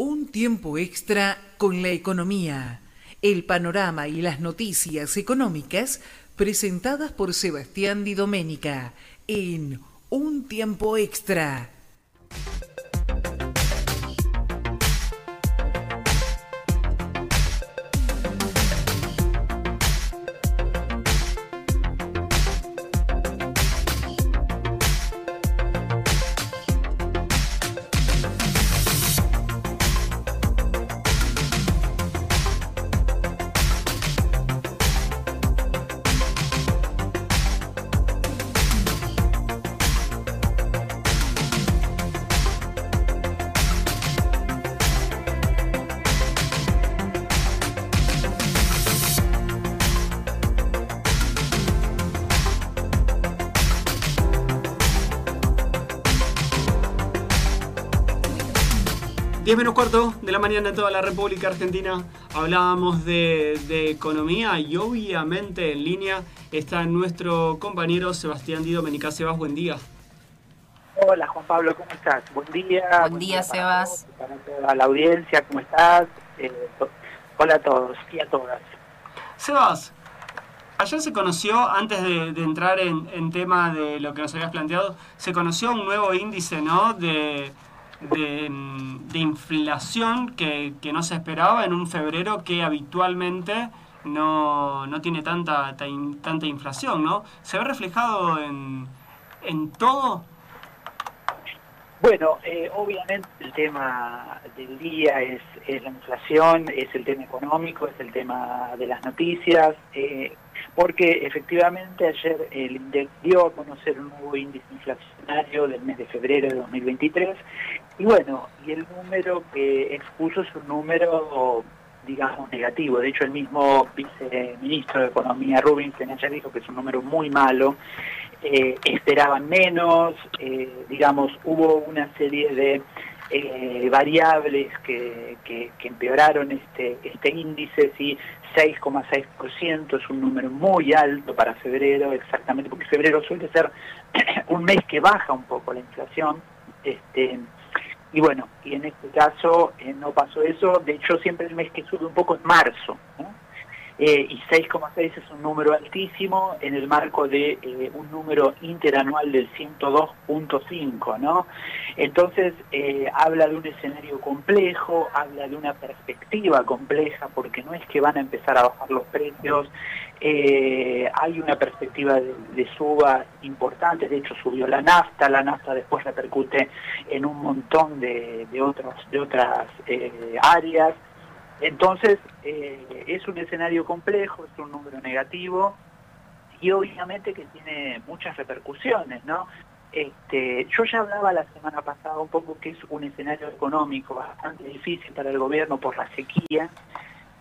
Un tiempo extra con la economía, el panorama y las noticias económicas presentadas por Sebastián Di Domenica en Un tiempo extra. Menos cuarto de la mañana en toda la República Argentina hablábamos de, economía y obviamente en línea está nuestro compañero Sebastián Di Domenica. Sebas, buen día. Hola Juan Pablo, ¿cómo estás? Buen día. Buen, día, Sebas. Para, toda la audiencia, ¿cómo estás? Eh, hola a todos y a todas. Sebas, ayer se conoció, antes de, entrar en, en tema de lo que nos habías planteado, se conoció un nuevo índice, ¿no? De de, inflación que, no se esperaba en un febrero que habitualmente no, tiene tanta, tanta inflación, ¿no? ¿Se ve reflejado en, en todo? Bueno, eh, obviamente el tema del día es, la inflación, es el tema económico, es el tema de las noticias, eh, porque efectivamente ayer el INDEC dio a conocer un nuevo índice inflacionario del mes de febrero de 2023 y bueno, y el número que expuso es un número, digamos, negativo. De hecho, el mismo viceministro de Economía, Rubinstein, ayer dijo que es un número muy malo. Eh, esperaban menos, eh, digamos, hubo una serie de eh, variables que, que, empeoraron este, este índice, sí, 6,6% es un número muy alto para febrero, exactamente, porque febrero suele ser un mes que baja un poco la inflación. Este, y bueno, y en este caso eh, no pasó eso, de hecho siempre el mes que sube un poco es marzo, eh, y 6,6 es un número altísimo en el marco de eh, un número interanual del 102.5, ¿no? Entonces habla de un escenario complejo, habla de una perspectiva compleja, porque no es que van a empezar a bajar los precios, eh, hay una perspectiva de, suba importante, de hecho subió la nafta, la nafta después repercute en un montón de, otros, de otras eh, áreas. Entonces, eh, es un escenario complejo, es un número negativo y obviamente que tiene muchas repercusiones, ¿no? Este, yo ya hablaba la semana pasada un poco que es un escenario económico bastante difícil para el gobierno por la sequía,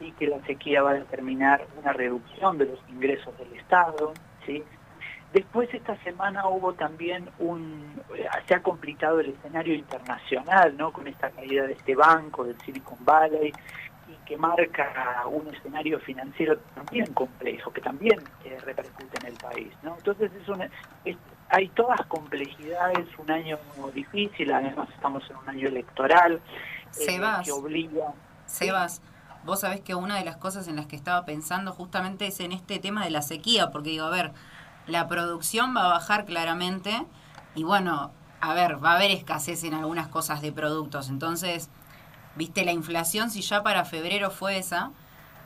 y que la sequía va a determinar una reducción de los ingresos del Estado. ¿sí? Después esta semana hubo también un, se ha complicado el escenario internacional, ¿no? Con esta caída de este banco, del Silicon Valley, que marca un escenario financiero también complejo, que también eh, repercute en el país, ¿no? Entonces es hay todas complejidades, un año difícil, además estamos en un año electoral, eh, que obliga... Sebas, Vos sabés que una de las cosas en las que estaba pensando justamente es en este tema de la sequía, porque digo, a ver, la producción va a bajar claramente y bueno, a ver, va a haber escasez en algunas cosas de productos. Entonces, viste, la inflación, si ya para febrero fue esa,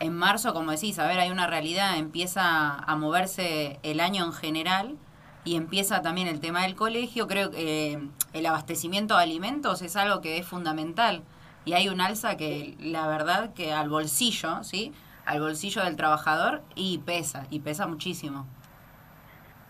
en marzo, como decís, a ver, hay una realidad, empieza a moverse el año en general y empieza también el tema del colegio. Creo que eh, el abastecimiento de alimentos es algo que es fundamental y hay un alza que la verdad que al bolsillo, ¿sí? Al bolsillo del trabajador y pesa, y pesa muchísimo.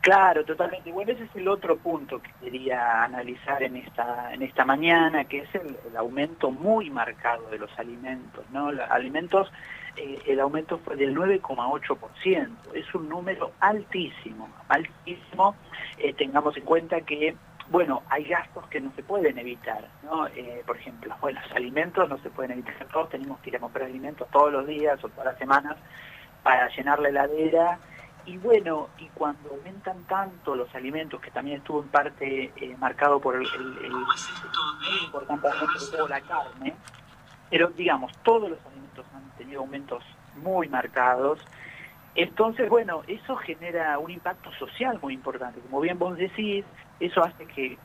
Claro, totalmente. Bueno, ese es el otro punto que quería analizar en esta en esta mañana, que es el, aumento muy marcado de los alimentos, ¿no? Los alimentos, eh, el aumento fue del 9,8%. Es un número altísimo, altísimo. Eh, tengamos en cuenta que bueno, hay gastos que no se pueden evitar, ¿no? Eh, por ejemplo, bueno, los alimentos no se pueden evitar, todos tenemos que ir a comprar alimentos todos los días o todas las semanas para llenar la heladera, y bueno, y cuando aumentan tanto los alimentos, que también estuvo en parte eh, marcado por el, el, el, importante la carne, pero digamos, todos los alimentos han tenido aumentos muy marcados. Entonces, bueno, eso genera un impacto social muy importante. Como bien vos decís, eso hace que,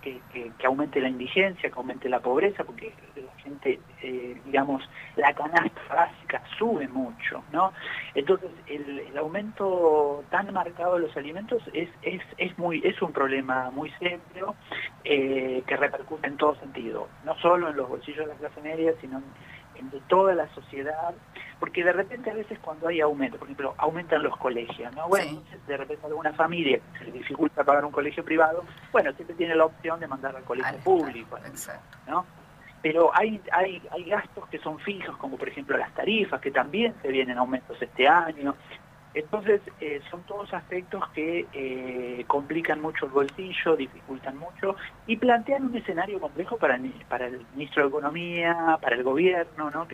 aumente la indigencia, que aumente la pobreza, porque la gente, eh, digamos, la canasta básica sube mucho, ¿no? Entonces, el, aumento tan marcado de los alimentos es, es, es, muy, es un problema muy serio eh, que repercute en todo sentido, no solo en los bolsillos de la clase media, sino en, de toda la sociedad porque de repente a veces cuando hay aumento, por ejemplo, aumentan los colegios, ¿no? Bueno, entonces de repente alguna familia se le dificulta pagar un colegio privado, bueno, siempre tiene la opción de mandar al colegio público, ¿no? Pero hay, hay, hay gastos que son fijos, como por ejemplo las tarifas, que también se vienen aumentos este año, entonces, eh, son todos aspectos que eh, complican mucho el bolsillo, dificultan mucho y plantean un escenario complejo para el, para el ministro de Economía, para el gobierno, ¿no?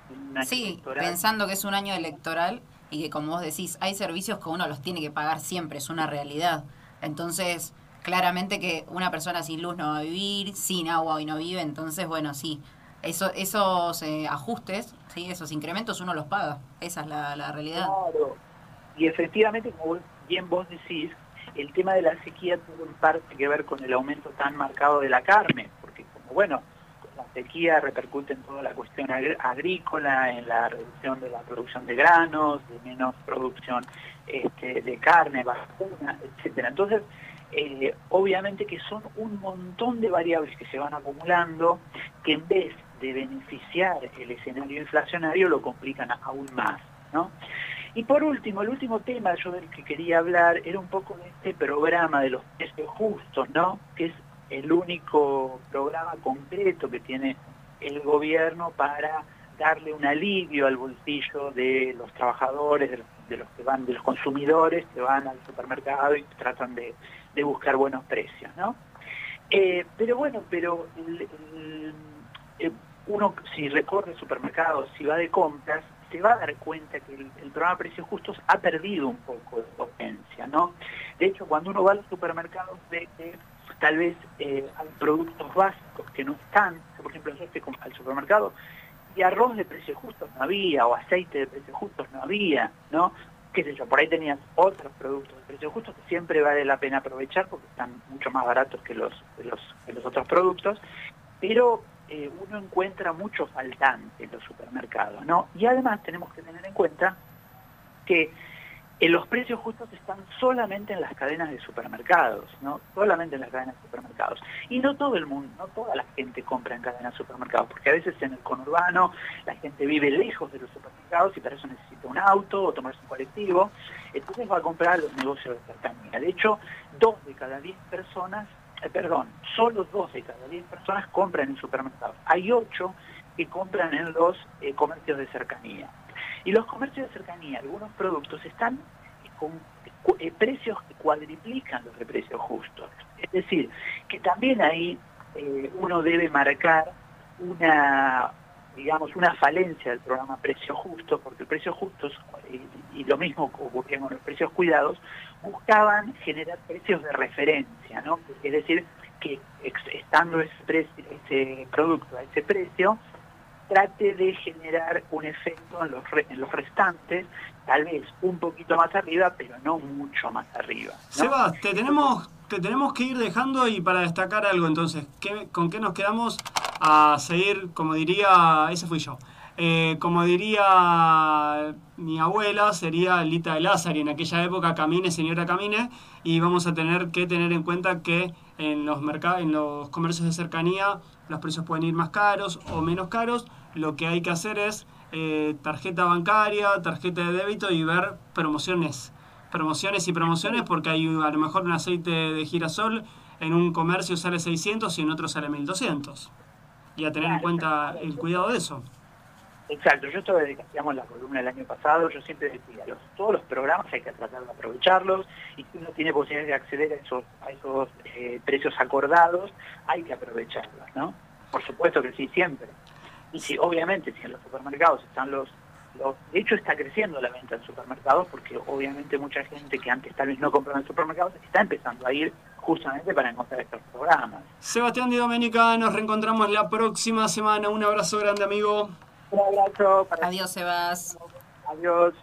sí, pensando que es un año electoral y que, como vos decís, hay servicios que uno los tiene que pagar siempre, es una realidad. Entonces, claramente que una persona sin luz no va a vivir, sin agua hoy no vive, entonces, bueno, sí, eso, esos eh, ajustes, ¿sí? esos incrementos uno los paga, esa es la, la realidad. Claro. Y efectivamente, como bien vos decís, el tema de la sequía tuvo en parte que ver con el aumento tan marcado de la carne, porque como bueno, la sequía repercute en toda la cuestión agrícola, en la reducción de la producción de granos, de menos producción este, de carne, vacuna, etcétera. Entonces, eh, obviamente que son un montón de variables que se van acumulando que en vez de beneficiar el escenario inflacionario lo complican aún más, ¿no? Y por último, el último tema yo del que quería hablar era un poco de este programa de los precios justos, ¿no? Que es el único programa concreto que tiene el gobierno para darle un alivio al bolsillo de los trabajadores, de los, que van, de los consumidores que van al supermercado y tratan de, buscar buenos precios, ¿no? Eh, pero bueno, pero eh, uno si recorre supermercados, si va de compras, se va a dar cuenta que el, programa Precios Justos ha perdido un poco de potencia, ¿no? De hecho, cuando uno va a los supermercados ve que tal vez eh, hay productos básicos que no están, por ejemplo, yo fui al supermercado y arroz de precios justos no había, o aceite de precios justos no había, ¿no? qué sé yo, por ahí tenías otros productos de precios justos que siempre vale la pena aprovechar porque están mucho más baratos que los otros productos, pero eh, uno encuentra mucho faltante en los supermercados, ¿no? Y además tenemos que tener en cuenta que eh, los precios justos están solamente en las cadenas de supermercados, ¿no? Solamente en las cadenas de supermercados. Y no todo el mundo, no toda la gente compra en cadenas de supermercados, porque a veces en el conurbano la gente vive lejos de los supermercados y para eso necesita un auto o tomarse un colectivo, entonces va a comprar los negocios de cercanía. De hecho, dos de cada diez personas eh, perdón, solo dos de cada diez personas compran en supermercados. Hay ocho que compran en los eh, comercios de cercanía. Y los comercios de cercanía, algunos productos están con eh, precios que cuadriplican los de precios justos. Es decir, que también ahí uno debe marcar una, digamos, una falencia del programa Precios Justos, porque Precios Justos, y, lo mismo ocurría con los precios cuidados, buscaban generar precios de referencia, ¿no? Es decir, que estando ese, producto a ese precio, trate de generar un efecto en los, en los restantes, tal vez un poquito más arriba, pero no mucho más arriba. Seba, te tenemos, te tenemos que ir dejando y para destacar algo entonces, ¿qué, ¿con qué nos quedamos a seguir, como diría, ese fui yo, eh, como diría mi abuela, sería Lita de Lázaro, y en aquella época camine, señora camine, y vamos a tener que tener en cuenta que en los, en los comercios de cercanía los precios pueden ir más caros o menos caros, lo que hay que hacer es eh, tarjeta bancaria, tarjeta de débito y ver promociones, promociones y promociones, porque hay a lo mejor un aceite de girasol en un comercio sale 600 y en otro sale 1200. Y a tener en cuenta el cuidado de eso. Exacto, yo esto hacíamos la columna el año pasado, yo siempre decía, los, todos los programas hay que tratar de aprovecharlos y si uno tiene posibilidad de acceder a esos, a esos eh, precios acordados, hay que aprovecharlos, ¿no? Por supuesto que sí, siempre. Y si, obviamente, si en los supermercados están los, los... De hecho, está creciendo la venta en supermercados porque obviamente mucha gente que antes tal vez no compraba en supermercados está empezando a ir justamente para encontrar estos programas. Sebastián Di Domenica, nos reencontramos la próxima semana. Un abrazo grande, amigo. Un abrazo. Para Adiós, Sebas. Adiós.